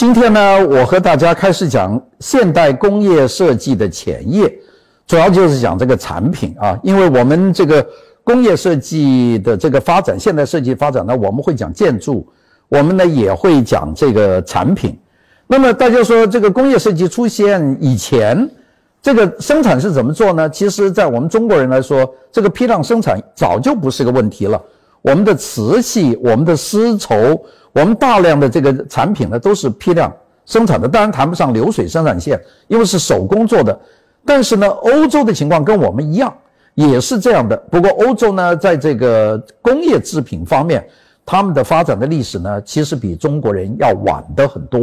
今天呢，我和大家开始讲现代工业设计的前夜，主要就是讲这个产品啊，因为我们这个工业设计的这个发展，现代设计发展呢，我们会讲建筑，我们呢也会讲这个产品。那么大家说，这个工业设计出现以前，这个生产是怎么做呢？其实，在我们中国人来说，这个批量生产早就不是个问题了。我们的瓷器，我们的丝绸。我们大量的这个产品呢，都是批量生产的，当然谈不上流水生产线，因为是手工做的。但是呢，欧洲的情况跟我们一样，也是这样的。不过欧洲呢，在这个工业制品方面，他们的发展的历史呢，其实比中国人要晚的很多。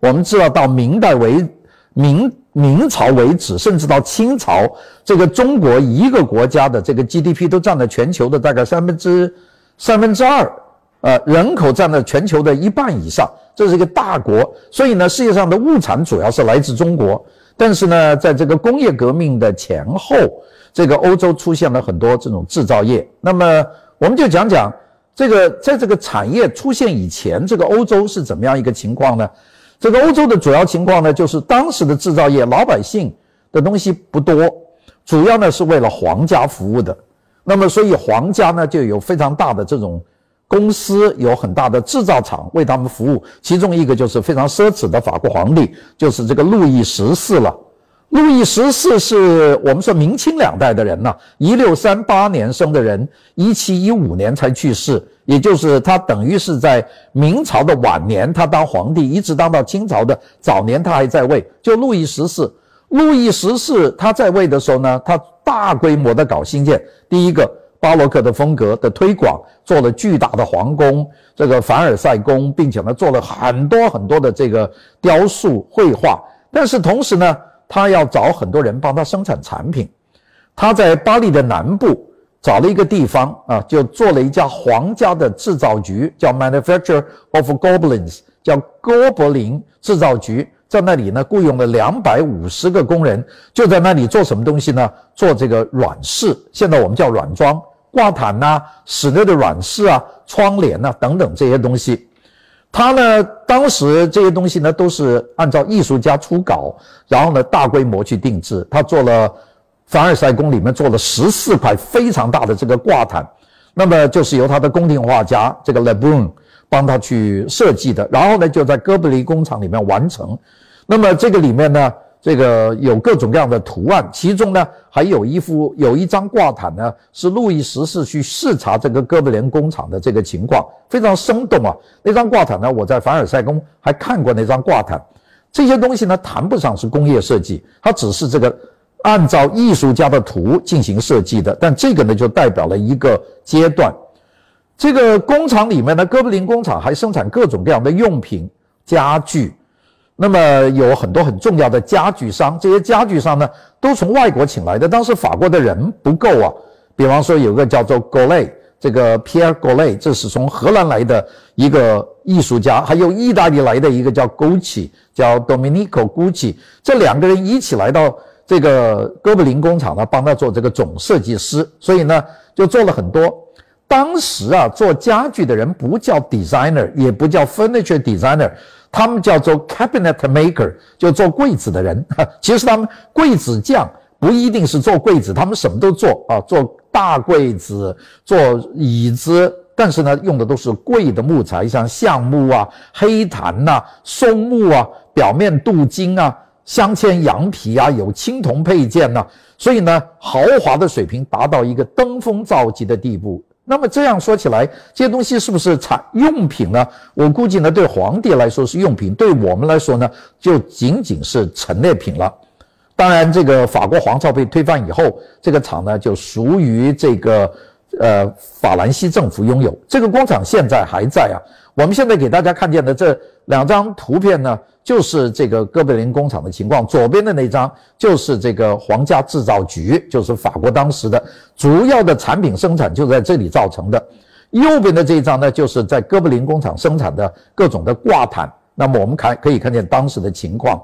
我们知道，到明代为明明朝为止，甚至到清朝，这个中国一个国家的这个 GDP 都占了全球的大概三分之三分之二。呃，人口占了全球的一半以上，这是一个大国，所以呢，世界上的物产主要是来自中国。但是呢，在这个工业革命的前后，这个欧洲出现了很多这种制造业。那么，我们就讲讲这个，在这个产业出现以前，这个欧洲是怎么样一个情况呢？这个欧洲的主要情况呢，就是当时的制造业，老百姓的东西不多，主要呢是为了皇家服务的。那么，所以皇家呢就有非常大的这种。公司有很大的制造厂为他们服务，其中一个就是非常奢侈的法国皇帝，就是这个路易十四了。路易十四是我们说明清两代的人呢，一六三八年生的人，一七一五年才去世，也就是他等于是在明朝的晚年，他当皇帝，一直当到清朝的早年，他还在位。就路易十四，路易十四他在位的时候呢，他大规模的搞新建，第一个。巴洛克的风格的推广，做了巨大的皇宫，这个凡尔赛宫，并且呢做了很多很多的这个雕塑绘画。但是同时呢，他要找很多人帮他生产产品。他在巴黎的南部找了一个地方啊，就做了一家皇家的制造局，叫 Manufacture of Goblins，叫哥伯林制造局。在那里呢，雇佣了两百五十个工人，就在那里做什么东西呢？做这个软饰，现在我们叫软装。挂毯呐，室内的软饰啊，窗帘呐等等这些东西，他呢，当时这些东西呢都是按照艺术家初稿，然后呢大规模去定制。他做了凡尔赛宫里面做了十四块非常大的这个挂毯，那么就是由他的宫廷画家这个 Le Brun 帮他去设计的，然后呢就在哥布林工厂里面完成。那么这个里面呢。这个有各种各样的图案，其中呢还有一幅有一张挂毯呢，是路易十四去视察这个哥布林工厂的这个情况，非常生动啊。那张挂毯呢，我在凡尔赛宫还看过那张挂毯。这些东西呢，谈不上是工业设计，它只是这个按照艺术家的图进行设计的。但这个呢，就代表了一个阶段。这个工厂里面呢，哥布林工厂还生产各种各样的用品、家具。那么有很多很重要的家具商，这些家具商呢都从外国请来的。当时法国的人不够啊，比方说有个叫做 g o l e 这个 Pierre g o l e 这是从荷兰来的一个艺术家，还有意大利来的一个叫 Gucci，叫 Domenico Gucci，这两个人一起来到这个哥布林工厂呢，帮他做这个总设计师，所以呢就做了很多。当时啊，做家具的人不叫 designer，也不叫 furniture designer。他们叫做 cabinet maker，就做柜子的人。其实他们柜子匠不一定是做柜子，他们什么都做啊，做大柜子，做椅子。但是呢，用的都是贵的木材，像橡木啊、黑檀呐、松木啊，表面镀金啊，镶嵌羊皮啊，有青铜配件呐。所以呢，豪华的水平达到一个登峰造极的地步。那么这样说起来，这些东西是不是产用品呢？我估计呢，对皇帝来说是用品，对我们来说呢，就仅仅是陈列品了。当然，这个法国皇朝被推翻以后，这个厂呢就属于这个呃法兰西政府拥有。这个工厂现在还在啊。我们现在给大家看见的这两张图片呢，就是这个哥布林工厂的情况。左边的那张就是这个皇家制造局，就是法国当时的主要的产品生产就在这里造成的。右边的这一张呢，就是在哥布林工厂生产的各种的挂毯。那么我们看可以看见当时的情况。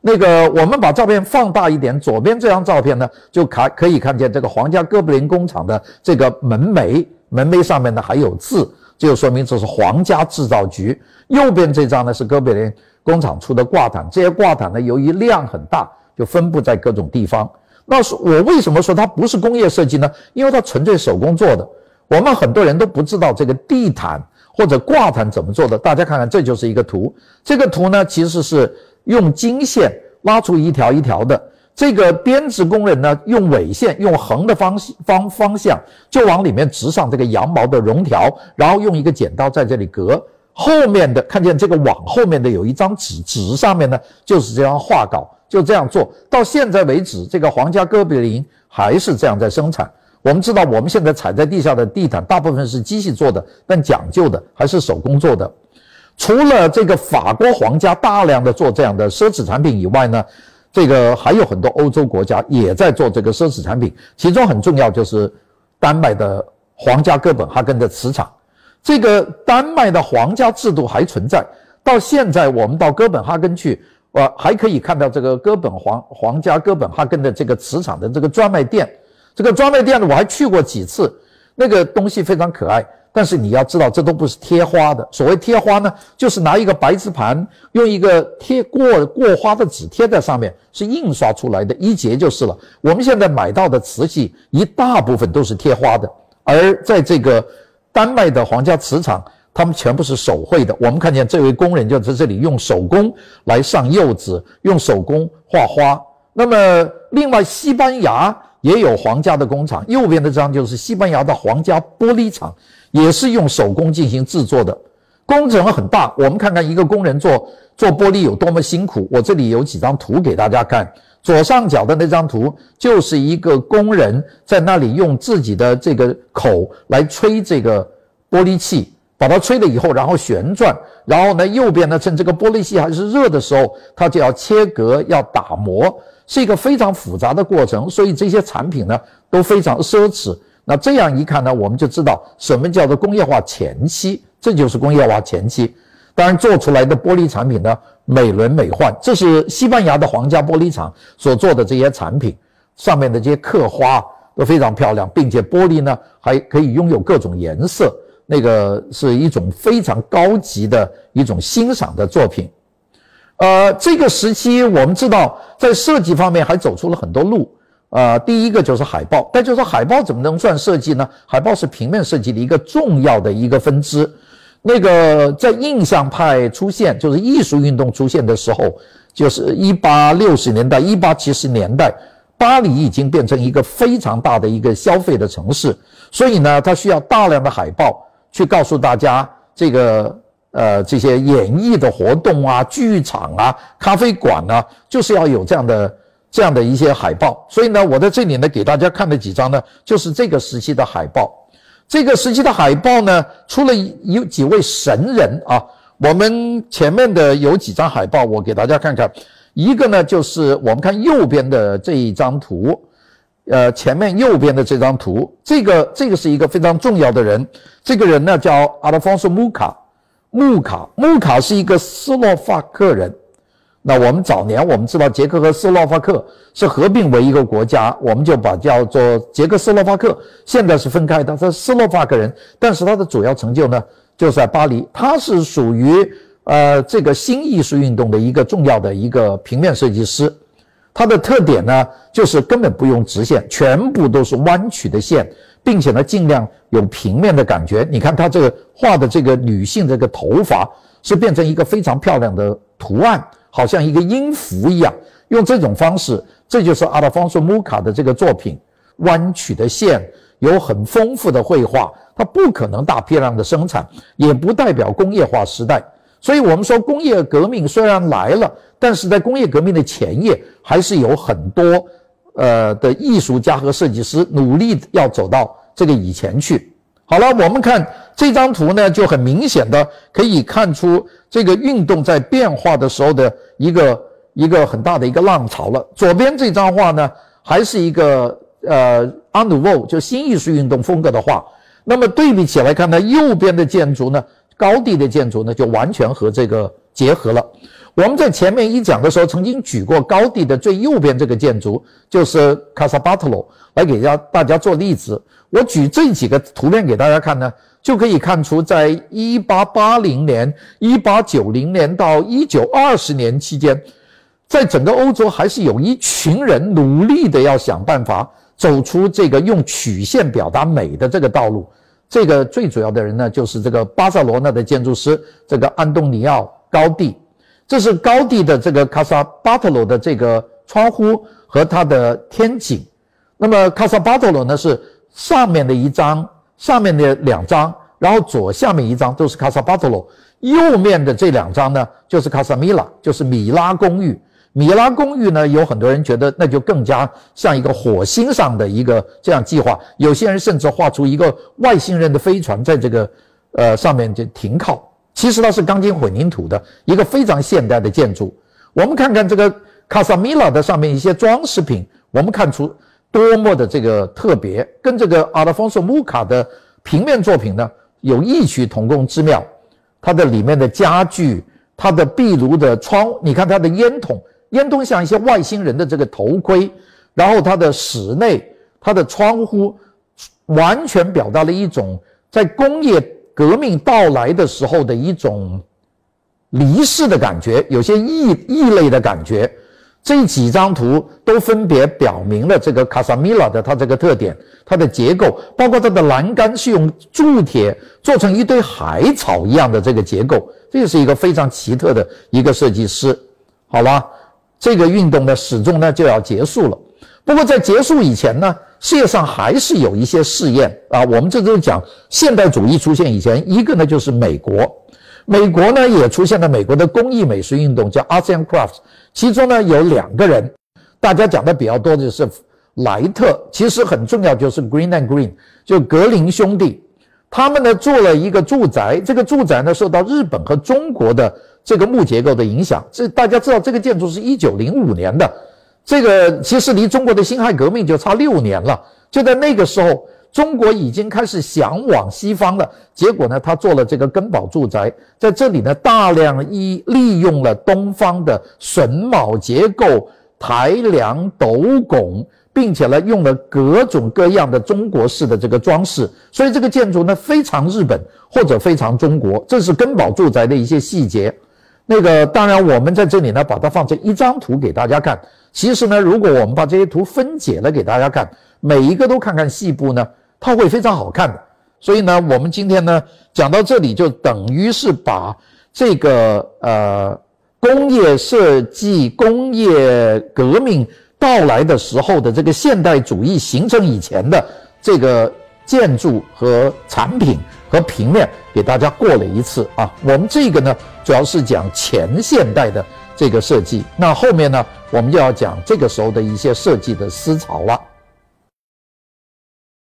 那个我们把照片放大一点，左边这张照片呢，就看可以看见这个皇家哥布林工厂的这个门楣，门楣上面呢还有字。这就说明这是皇家制造局。右边这张呢是哥本林工厂出的挂毯，这些挂毯呢由于量很大，就分布在各种地方。那是我为什么说它不是工业设计呢？因为它纯粹手工做的。我们很多人都不知道这个地毯或者挂毯怎么做的。大家看看，这就是一个图。这个图呢其实是用金线拉出一条一条的。这个编织工人呢，用纬线，用横的方方方向，就往里面织上这个羊毛的绒条，然后用一个剪刀在这里割。后面的看见这个网后面的有一张纸，纸上面呢就是这样画稿，就这样做到现在为止，这个皇家哥比林还是这样在生产。我们知道，我们现在踩在地下的地毯大部分是机器做的，但讲究的还是手工做的。除了这个法国皇家大量的做这样的奢侈产品以外呢？这个还有很多欧洲国家也在做这个奢侈产品，其中很重要就是丹麦的皇家哥本哈根的瓷厂。这个丹麦的皇家制度还存在，到现在我们到哥本哈根去，呃，还可以看到这个哥本皇皇家哥本哈根的这个瓷厂的这个专卖店。这个专卖店呢，我还去过几次，那个东西非常可爱。但是你要知道，这都不是贴花的。所谓贴花呢，就是拿一个白瓷盘，用一个贴过过花的纸贴在上面，是印刷出来的一节就是了。我们现在买到的瓷器一大部分都是贴花的，而在这个丹麦的皇家瓷厂，他们全部是手绘的。我们看见这位工人就在这里用手工来上釉子，用手工画花。那么另外，西班牙也有皇家的工厂，右边的这张就是西班牙的皇家玻璃厂。也是用手工进行制作的，工程很大。我们看看一个工人做做玻璃有多么辛苦。我这里有几张图给大家看。左上角的那张图就是一个工人在那里用自己的这个口来吹这个玻璃器，把它吹了以后，然后旋转，然后呢，右边呢，趁这个玻璃器还是热的时候，他就要切割、要打磨，是一个非常复杂的过程。所以这些产品呢都非常奢侈。那这样一看呢，我们就知道什么叫做工业化前期，这就是工业化前期。当然，做出来的玻璃产品呢，美轮美奂。这是西班牙的皇家玻璃厂所做的这些产品，上面的这些刻花都非常漂亮，并且玻璃呢还可以拥有各种颜色，那个是一种非常高级的一种欣赏的作品。呃，这个时期我们知道，在设计方面还走出了很多路。呃，第一个就是海报，但就是海报怎么能算设计呢？海报是平面设计的一个重要的一个分支。那个在印象派出现，就是艺术运动出现的时候，就是一八六十年代、一八七十年代，巴黎已经变成一个非常大的一个消费的城市，所以呢，它需要大量的海报去告诉大家这个呃这些演艺的活动啊、剧场啊、咖啡馆啊，就是要有这样的。这样的一些海报，所以呢，我在这里呢给大家看的几张呢，就是这个时期的海报。这个时期的海报呢，出了有几位神人啊，我们前面的有几张海报，我给大家看看。一个呢，就是我们看右边的这一张图，呃，前面右边的这张图，这个这个是一个非常重要的人，这个人呢叫阿拉方索穆卡，穆卡穆卡是一个斯洛伐克人。那我们早年我们知道捷克和斯洛伐克是合并为一个国家，我们就把叫做捷克斯洛伐克。现在是分开的，他是斯洛伐克人，但是他的主要成就呢，就在巴黎。他是属于呃这个新艺术运动的一个重要的一个平面设计师。他的特点呢，就是根本不用直线，全部都是弯曲的线，并且呢尽量有平面的感觉。你看他这个画的这个女性这个头发是变成一个非常漂亮的图案。好像一个音符一样，用这种方式，这就是阿拉方索穆卡的这个作品。弯曲的线，有很丰富的绘画，它不可能大批量的生产，也不代表工业化时代。所以，我们说工业革命虽然来了，但是在工业革命的前夜，还是有很多呃的艺术家和设计师努力要走到这个以前去。好了，我们看这张图呢，就很明显的可以看出这个运动在变化的时候的一个一个很大的一个浪潮了。左边这张画呢，还是一个呃阿努沃就新艺术运动风格的画。那么对比起来看呢，右边的建筑呢，高地的建筑呢，就完全和这个结合了。我们在前面一讲的时候，曾经举过高地的最右边这个建筑，就是卡萨巴特罗，来给大家大家做例子。我举这几个图片给大家看呢，就可以看出，在一八八零年、一八九零年到一九二十年期间，在整个欧洲还是有一群人努力的要想办法走出这个用曲线表达美的这个道路。这个最主要的人呢，就是这个巴塞罗那的建筑师这个安东尼奥高地。这是高地的这个卡萨巴特罗的这个窗户和它的天井。那么卡萨巴特罗呢是上面的一张。上面的两张，然后左下面一张都是卡萨巴特罗，右面的这两张呢就是卡萨米拉，就是米拉公寓。米拉公寓呢，有很多人觉得那就更加像一个火星上的一个这样计划，有些人甚至画出一个外星人的飞船在这个呃上面就停靠。其实它是钢筋混凝土的一个非常现代的建筑。我们看看这个卡萨米拉的上面一些装饰品，我们看出。多么的这个特别，跟这个阿拉丰索穆卡的平面作品呢有异曲同工之妙。它的里面的家具，它的壁炉的窗，你看它的烟筒，烟筒像一些外星人的这个头盔。然后它的室内，它的窗户，完全表达了一种在工业革命到来的时候的一种离世的感觉，有些异异类的感觉。这几张图都分别表明了这个卡萨米拉的它这个特点，它的结构，包括它的栏杆是用铸铁做成一堆海草一样的这个结构，这是一个非常奇特的一个设计师。好了，这个运动呢始终呢就要结束了。不过在结束以前呢，世界上还是有一些试验啊。我们这都讲现代主义出现以前，一个呢就是美国。美国呢也出现了美国的工艺美术运动，叫 Arts and Crafts。其中呢有两个人，大家讲的比较多的是莱特，其实很重要就是 Green and Green，就格林兄弟。他们呢做了一个住宅，这个住宅呢受到日本和中国的这个木结构的影响。这大家知道，这个建筑是一九零五年的，这个其实离中国的辛亥革命就差六年了。就在那个时候。中国已经开始向往西方了，结果呢，他做了这个根宝住宅，在这里呢，大量一利用了东方的榫卯结构、台梁斗拱，并且呢，用了各种各样的中国式的这个装饰，所以这个建筑呢，非常日本或者非常中国。这是根宝住宅的一些细节。那个当然，我们在这里呢，把它放成一张图给大家看。其实呢，如果我们把这些图分解了给大家看，每一个都看看细部呢。它会非常好看的，所以呢，我们今天呢讲到这里，就等于是把这个呃工业设计、工业革命到来的时候的这个现代主义形成以前的这个建筑和产品和平面给大家过了一次啊。我们这个呢主要是讲前现代的这个设计，那后面呢我们就要讲这个时候的一些设计的思潮了。